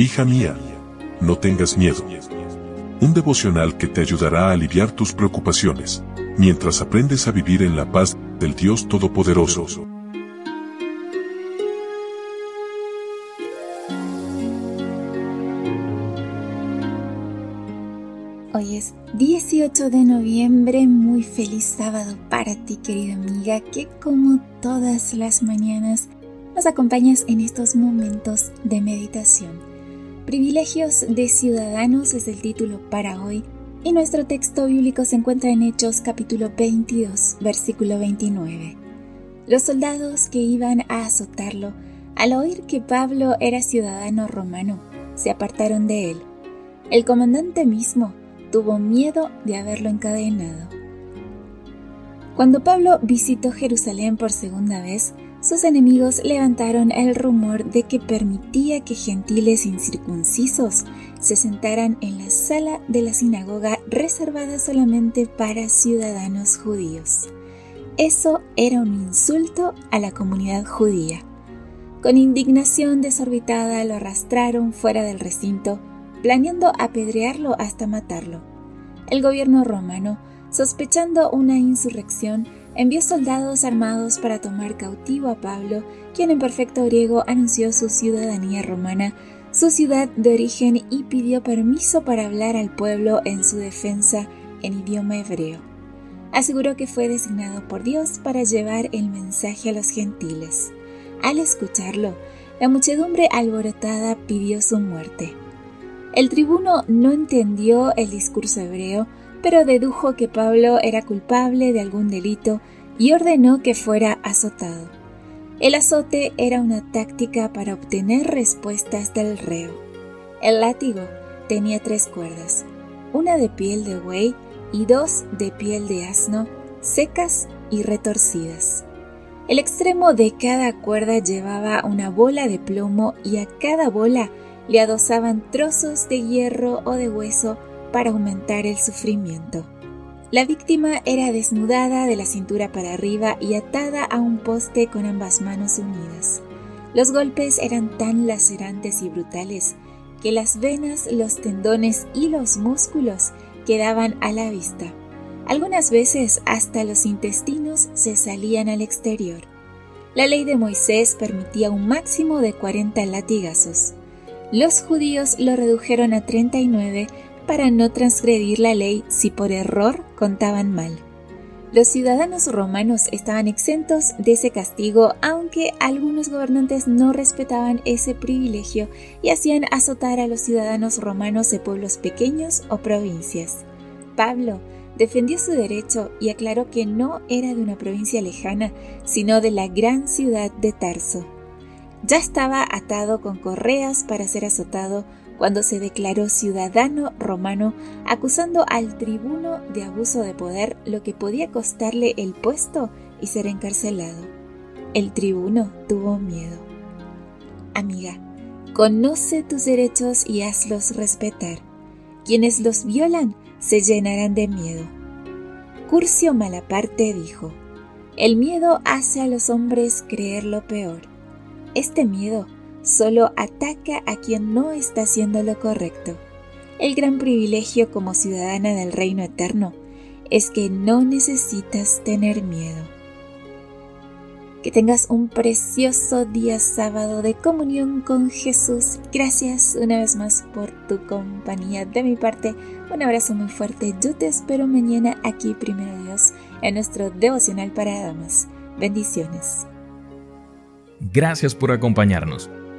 Hija mía, no tengas miedo. Un devocional que te ayudará a aliviar tus preocupaciones, mientras aprendes a vivir en la paz del Dios Todopoderoso. Hoy es 18 de noviembre, muy feliz sábado para ti querida amiga que como todas las mañanas nos acompañas en estos momentos de meditación. Privilegios de Ciudadanos es el título para hoy y nuestro texto bíblico se encuentra en Hechos capítulo 22, versículo 29. Los soldados que iban a azotarlo, al oír que Pablo era ciudadano romano, se apartaron de él. El comandante mismo tuvo miedo de haberlo encadenado. Cuando Pablo visitó Jerusalén por segunda vez, sus enemigos levantaron el rumor de que permitía que gentiles incircuncisos se sentaran en la sala de la sinagoga reservada solamente para ciudadanos judíos. Eso era un insulto a la comunidad judía. Con indignación desorbitada lo arrastraron fuera del recinto, planeando apedrearlo hasta matarlo. El gobierno romano, sospechando una insurrección, envió soldados armados para tomar cautivo a Pablo, quien en perfecto griego anunció su ciudadanía romana, su ciudad de origen y pidió permiso para hablar al pueblo en su defensa en idioma hebreo. Aseguró que fue designado por Dios para llevar el mensaje a los gentiles. Al escucharlo, la muchedumbre alborotada pidió su muerte. El tribuno no entendió el discurso hebreo, pero dedujo que Pablo era culpable de algún delito y ordenó que fuera azotado. El azote era una táctica para obtener respuestas del reo. El látigo tenía tres cuerdas, una de piel de buey y dos de piel de asno, secas y retorcidas. El extremo de cada cuerda llevaba una bola de plomo y a cada bola le adosaban trozos de hierro o de hueso para aumentar el sufrimiento. La víctima era desnudada de la cintura para arriba y atada a un poste con ambas manos unidas. Los golpes eran tan lacerantes y brutales que las venas, los tendones y los músculos quedaban a la vista. Algunas veces hasta los intestinos se salían al exterior. La ley de Moisés permitía un máximo de 40 latigazos. Los judíos lo redujeron a 39 para no transgredir la ley si por error contaban mal. Los ciudadanos romanos estaban exentos de ese castigo, aunque algunos gobernantes no respetaban ese privilegio y hacían azotar a los ciudadanos romanos de pueblos pequeños o provincias. Pablo defendió su derecho y aclaró que no era de una provincia lejana, sino de la gran ciudad de Tarso. Ya estaba atado con correas para ser azotado cuando se declaró ciudadano romano acusando al tribuno de abuso de poder, lo que podía costarle el puesto y ser encarcelado. El tribuno tuvo miedo. Amiga, conoce tus derechos y hazlos respetar. Quienes los violan se llenarán de miedo. Curcio Malaparte dijo, el miedo hace a los hombres creer lo peor. Este miedo solo ataca a quien no está haciendo lo correcto. El gran privilegio como ciudadana del reino eterno es que no necesitas tener miedo. Que tengas un precioso día sábado de comunión con Jesús. Gracias una vez más por tu compañía. De mi parte, un abrazo muy fuerte. Yo te espero mañana aquí, primero Dios, en nuestro devocional para damas. Bendiciones. Gracias por acompañarnos.